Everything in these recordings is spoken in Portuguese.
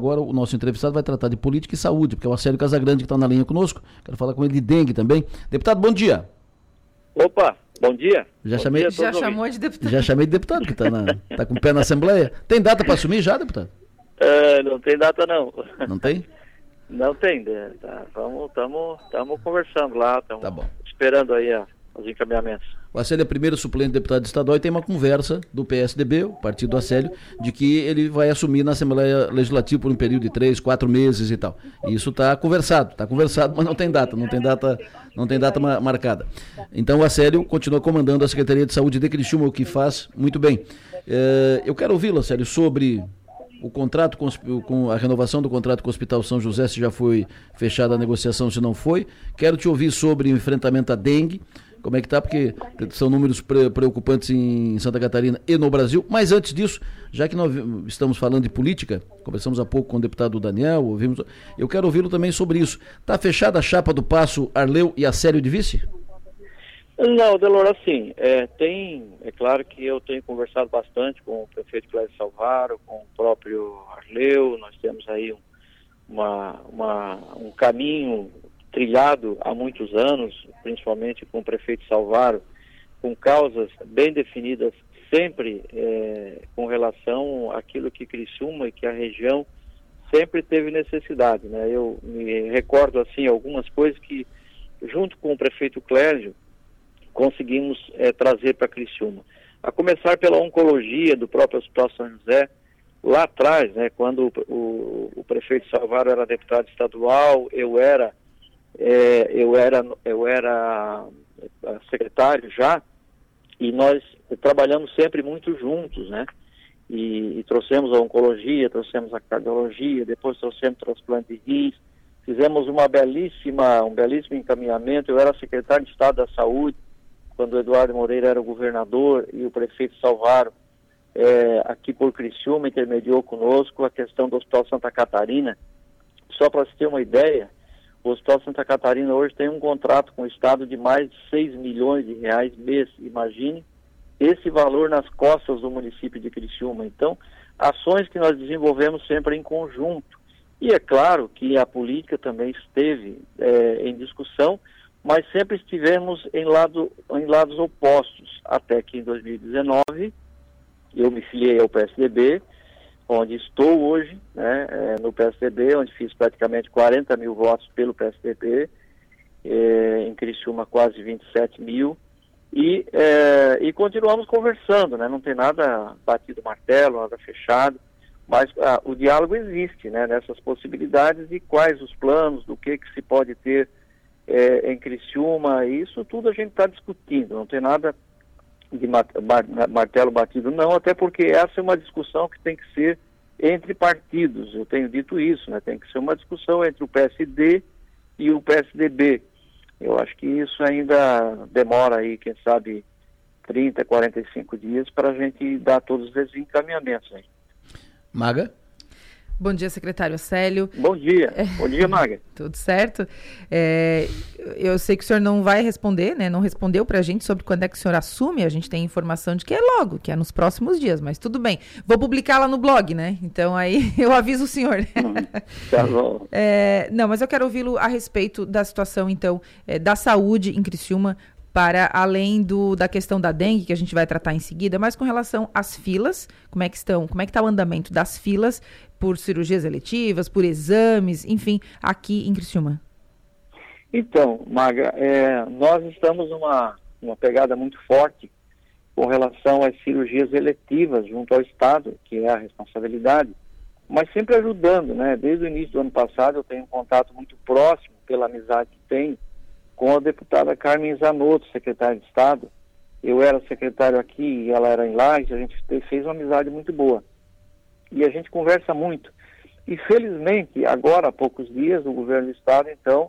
Agora o nosso entrevistado vai tratar de política e saúde, porque é o Acélio Casagrande que está na linha conosco. Quero falar com ele de dengue também. Deputado, bom dia. Opa, bom dia. Já bom chamei. Dia já chamou de deputado. Já chamei de deputado, que está tá com o pé na Assembleia. Tem data para assumir já, deputado? Uh, não tem data não. Não tem? não tem, né? Tá, vamos, estamos conversando lá, estamos tá esperando aí ó, os encaminhamentos. O Acélio é primeiro suplente de deputado estadual e tem uma conversa do PSDB, o partido do Acélio, de que ele vai assumir na Assembleia Legislativa por um período de três, quatro meses e tal. E isso está conversado, está conversado, mas não tem data, não tem data, não tem data marcada. Então o Acélio continua comandando a Secretaria de Saúde de Criciúma, o que faz muito bem. É, eu quero ouvi-lo, Acélio, sobre o contrato com, com, a renovação do contrato com o Hospital São José, se já foi fechada a negociação, se não foi. Quero te ouvir sobre o enfrentamento à dengue como é que está, porque são números preocupantes em Santa Catarina e no Brasil. Mas antes disso, já que nós estamos falando de política, conversamos há pouco com o deputado Daniel, ouvimos, eu quero ouvi-lo também sobre isso. Está fechada a chapa do Passo Arleu e a Sério de Vice? Não, Delor, assim, é, tem, é claro que eu tenho conversado bastante com o prefeito Cléber Salvaro, com o próprio Arleu, nós temos aí um, uma, uma, um caminho trilhado há muitos anos, principalmente com o prefeito Salvaro, com causas bem definidas, sempre é, com relação àquilo que Criciúma e que a região sempre teve necessidade. Né? Eu me recordo assim algumas coisas que, junto com o prefeito Clérgio, conseguimos é, trazer para Criciúma. A começar pela oncologia do próprio Hospital São José, lá atrás, né, quando o, o, o prefeito Salvaro era deputado estadual, eu era é, eu era eu era é, secretário já e nós trabalhamos sempre muito juntos, né? E, e, trouxemos a oncologia, trouxemos a cardiologia, depois trouxemos transplante de rins, fizemos uma belíssima, um belíssimo encaminhamento. Eu era secretário de Estado da Saúde quando o Eduardo Moreira era o governador e o prefeito Salvaro é, aqui por Criciúma intermediou conosco a questão do Hospital Santa Catarina. Só para você ter uma ideia, o Hospital Santa Catarina hoje tem um contrato com o Estado de mais de 6 milhões de reais mês. Imagine esse valor nas costas do município de Criciúma. Então, ações que nós desenvolvemos sempre em conjunto. E é claro que a política também esteve é, em discussão, mas sempre estivemos em, lado, em lados opostos, até que em 2019 eu me filiei ao PSDB onde estou hoje, né, é, no PSDB, onde fiz praticamente 40 mil votos pelo PSDB, é, em Criciúma quase 27 mil, e, é, e continuamos conversando, né, não tem nada batido martelo, nada fechado, mas ah, o diálogo existe, né, nessas possibilidades e quais os planos, do que, que se pode ter é, em Criciúma, isso tudo a gente está discutindo, não tem nada de martelo batido, não, até porque essa é uma discussão que tem que ser entre partidos, eu tenho dito isso, né? tem que ser uma discussão entre o PSD e o PSDB. Eu acho que isso ainda demora aí, quem sabe, 30, 45 dias para a gente dar todos esses encaminhamentos aí. Maga? Bom dia, secretário Célio. Bom dia. É, Bom dia, Maga. Tudo certo. É, eu sei que o senhor não vai responder, né? Não respondeu para a gente sobre quando é que o senhor assume. A gente tem informação de que é logo, que é nos próximos dias, mas tudo bem. Vou publicar lá no blog, né? Então aí eu aviso o senhor. Hum, tá bom. É, não, mas eu quero ouvi-lo a respeito da situação, então, é, da saúde em Criciúma para além do, da questão da dengue, que a gente vai tratar em seguida, mas com relação às filas, como é que estão, como é que está o andamento das filas por cirurgias eletivas, por exames, enfim, aqui em Criciúma? Então, Maga, é, nós estamos numa uma pegada muito forte com relação às cirurgias eletivas junto ao Estado, que é a responsabilidade, mas sempre ajudando, né? Desde o início do ano passado eu tenho um contato muito próximo, pela amizade que tenho, com a deputada Carmen Zanotto, secretária de Estado. Eu era secretário aqui e ela era em Lages, a gente fez uma amizade muito boa. E a gente conversa muito. E felizmente, agora há poucos dias, o governo do Estado, então,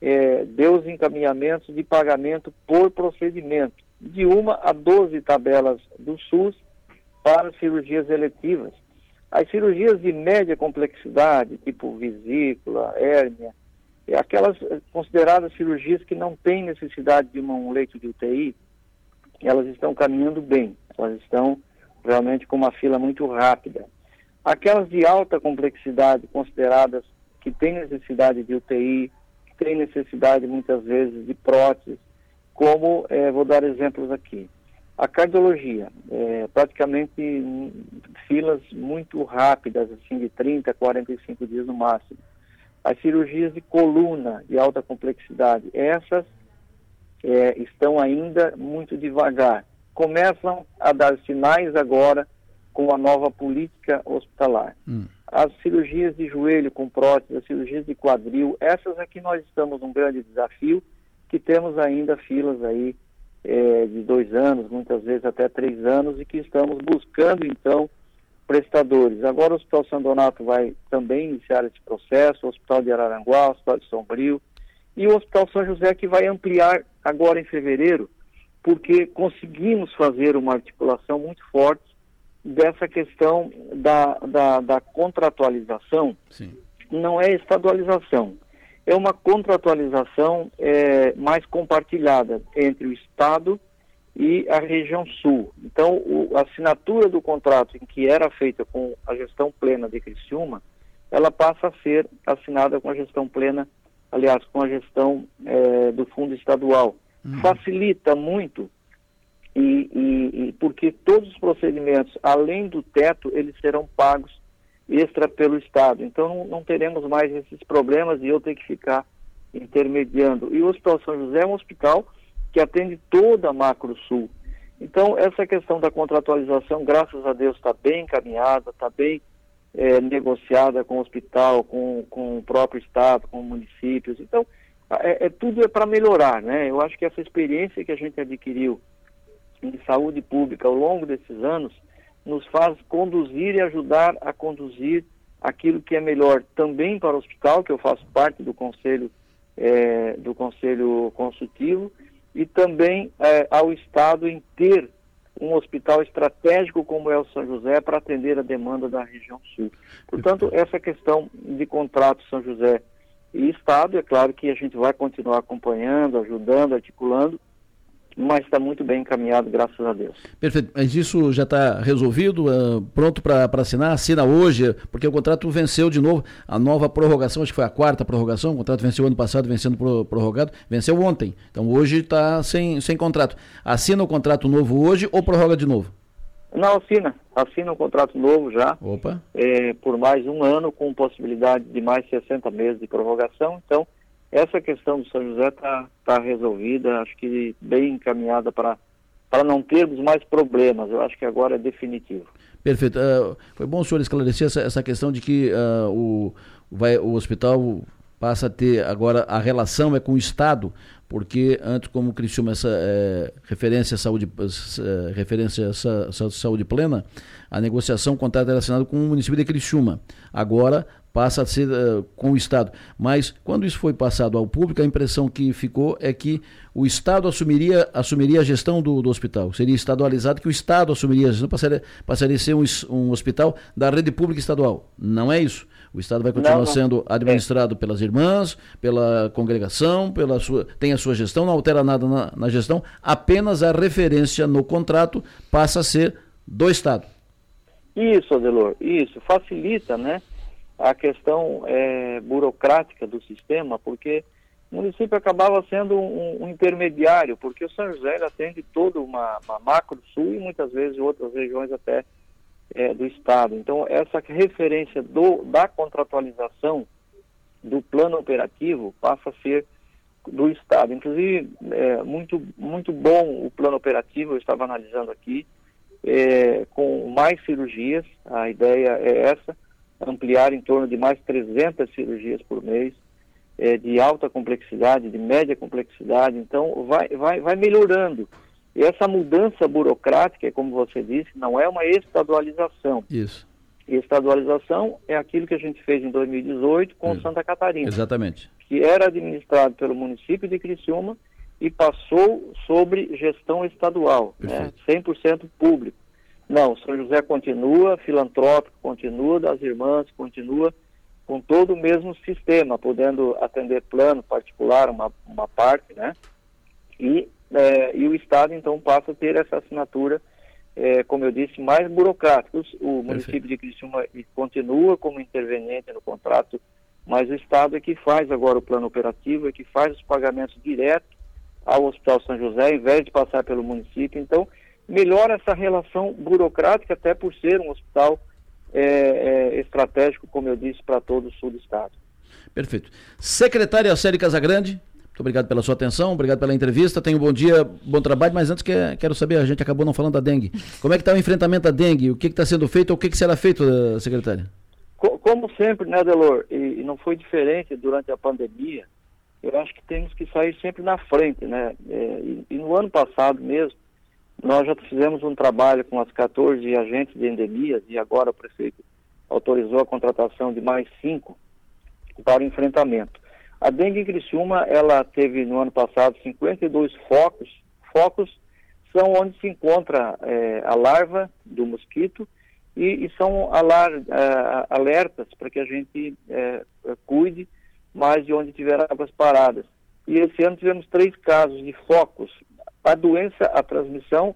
é, deu os encaminhamentos de pagamento por procedimento, de uma a 12 tabelas do SUS para cirurgias eletivas. As cirurgias de média complexidade, tipo vesícula, hérnia, aquelas eh, consideradas cirurgias que não têm necessidade de um leito de UTI, elas estão caminhando bem, elas estão realmente com uma fila muito rápida. Aquelas de alta complexidade, consideradas que têm necessidade de UTI, que têm necessidade muitas vezes de próteses, como, eh, vou dar exemplos aqui. A cardiologia, é, praticamente filas muito rápidas, assim, de 30 a 45 dias no máximo. As cirurgias de coluna de alta complexidade, essas é, estão ainda muito devagar. Começam a dar sinais agora com a nova política hospitalar. Hum. As cirurgias de joelho com prótese, as cirurgias de quadril, essas aqui nós estamos num grande desafio, que temos ainda filas aí é, de dois anos, muitas vezes até três anos, e que estamos buscando, então, prestadores. Agora o Hospital São Donato vai também iniciar esse processo, o Hospital de Araranguá, o Hospital de Sombrio, e o Hospital São José que vai ampliar agora em fevereiro, porque conseguimos fazer uma articulação muito forte dessa questão da, da, da contratualização. Sim. Não é estadualização é uma contratualização é, mais compartilhada entre o Estado e a região sul. Então, o, a assinatura do contrato em que era feita com a gestão plena de Criciúma, ela passa a ser assinada com a gestão plena, aliás, com a gestão é, do fundo estadual. Uhum. Facilita muito e, e, e porque todos os procedimentos, além do teto, eles serão pagos extra pelo Estado. Então não, não, teremos mais esses problemas e eu ter que ficar intermediando. E o Hospital São José é um hospital que atende toda a Macro Sul. Então essa questão da contratualização, graças a Deus, está bem encaminhada, está bem é, negociada com o hospital, com, com o próprio Estado, com municípios. Então é, é tudo é para melhorar, né? Eu acho que essa experiência que a gente adquiriu em saúde pública ao longo desses anos nos faz conduzir e ajudar a conduzir aquilo que é melhor também para o hospital, que eu faço parte do conselho é, do conselho consultivo, e também é, ao Estado em ter um hospital estratégico como é o São José para atender a demanda da região sul. Portanto, essa questão de contrato São José e Estado, é claro que a gente vai continuar acompanhando, ajudando, articulando, mas está muito bem encaminhado, graças a Deus. Perfeito. Mas isso já está resolvido, uh, pronto para assinar? Assina hoje, porque o contrato venceu de novo. A nova prorrogação, acho que foi a quarta prorrogação, o contrato venceu ano passado, vencendo prorrogado, venceu ontem. Então hoje está sem, sem contrato. Assina o contrato novo hoje ou prorroga de novo? Não, assina. Assina um contrato novo já. Opa. É, por mais um ano, com possibilidade de mais 60 meses de prorrogação. Então, essa questão do São José está tá resolvida, acho que bem encaminhada para para não termos mais problemas. Eu acho que agora é definitivo. Perfeito. Uh, foi bom o senhor esclarecer essa, essa questão de que uh, o, vai, o hospital passa a ter agora a relação é com o Estado, porque antes, como o Criciúma essa é, referência à saúde, é, referência à saúde plena, a negociação, o contrato era assinado com o município de Criciúma. Agora passa a ser uh, com o Estado. Mas quando isso foi passado ao público, a impressão que ficou é que o Estado assumiria, assumiria a gestão do, do hospital. Seria estadualizado que o Estado assumiria a gestão, passaria, passaria a ser um, um hospital da rede pública estadual. Não é isso. O Estado vai continuar não, não. sendo administrado pelas irmãs, pela congregação, pela sua, tem a sua gestão, não altera nada na, na gestão, apenas a referência no contrato passa a ser do Estado. Isso, Adelor, isso. Facilita, né? A questão é, burocrática do sistema, porque o município acabava sendo um, um intermediário, porque o São José atende toda uma, uma macro sul e muitas vezes outras regiões até é, do estado. Então essa referência do, da contratualização do plano operativo passa a ser do estado. Inclusive é, muito muito bom o plano operativo. Eu estava analisando aqui é, com mais cirurgias. A ideia é essa ampliar em torno de mais 300 cirurgias por mês, é, de alta complexidade, de média complexidade, então vai, vai, vai melhorando. E essa mudança burocrática, como você disse, não é uma estadualização. Isso. Estadualização é aquilo que a gente fez em 2018 com Isso. Santa Catarina. Exatamente. Que era administrado pelo município de Criciúma e passou sobre gestão estadual, né, 100% público. Não, São José continua, filantrópico continua, das irmãs continua, com todo o mesmo sistema, podendo atender plano particular, uma, uma parte, né? E, é, e o Estado, então, passa a ter essa assinatura é, como eu disse, mais burocráticos. O município de Criciúma continua como interveniente no contrato, mas o Estado é que faz agora o plano operativo, é que faz os pagamentos direto ao Hospital São José, ao invés de passar pelo município. Então, melhora essa relação burocrática, até por ser um hospital é, é, estratégico, como eu disse, para todo o sul do Estado. Perfeito. Secretária Célia Casagrande, muito obrigado pela sua atenção, obrigado pela entrevista. Tenha um bom dia, bom trabalho, mas antes que, quero saber, a gente acabou não falando da dengue. Como é que está o enfrentamento da dengue? O que está sendo feito ou o que, que será feito, eh, secretária? Como sempre, né, Delor, e não foi diferente durante a pandemia, eu acho que temos que sair sempre na frente, né? É, e, e, no ano passado mesmo, nós já fizemos um trabalho com as 14 agentes de endemias e agora o prefeito autorizou a contratação de mais cinco para o enfrentamento. A dengue em Criciúma, ela teve no ano passado 52 focos. Focos são onde se encontra é, a larva do mosquito e, e são alar, é, alertas para que a gente é, cuide mais de onde tiver águas paradas. E esse ano tivemos três casos de focos. A doença, a transmissão,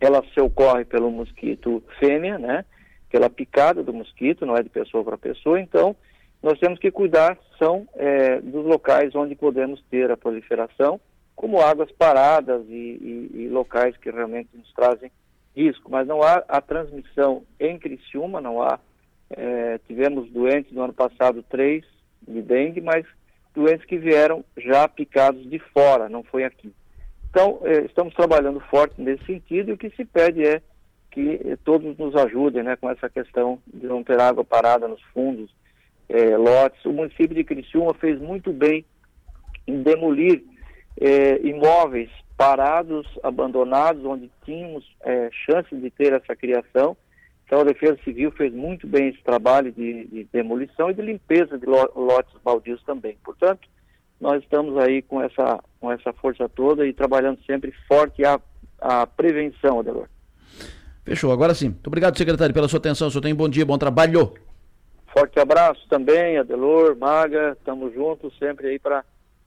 ela se ocorre pelo mosquito fêmea, né? Pela picada do mosquito, não é de pessoa para pessoa, então nós temos que cuidar são é, dos locais onde podemos ter a proliferação, como águas paradas e, e, e, locais que realmente nos trazem risco. Mas não há a transmissão em Criciúma, não há. É, tivemos doentes no ano passado, três de dengue, mas doentes que vieram já picados de fora, não foi aqui. Então, é, estamos trabalhando forte nesse sentido e o que se pede é que todos nos ajudem né, com essa questão de não ter água parada nos fundos, é, lotes. O município de Criciúma fez muito bem em demolir é, imóveis parados, abandonados, onde tínhamos chance de ter essa criação. Então a Defesa Civil fez muito bem esse trabalho de, de demolição e de limpeza de lotes baldios também. Portanto, nós estamos aí com essa, com essa força toda e trabalhando sempre forte a, a prevenção, Adelor. Fechou. Agora sim. Muito obrigado, secretário, pela sua atenção. O senhor tem um bom dia, bom trabalho. Forte abraço também, Adelor, Maga, estamos juntos sempre aí para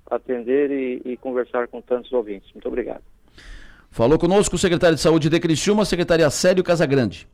atender e, e, conversar com tantos ouvintes. Muito obrigado. Falou conosco o secretário de Saúde de Criciúma, secretária Célio Casagrande.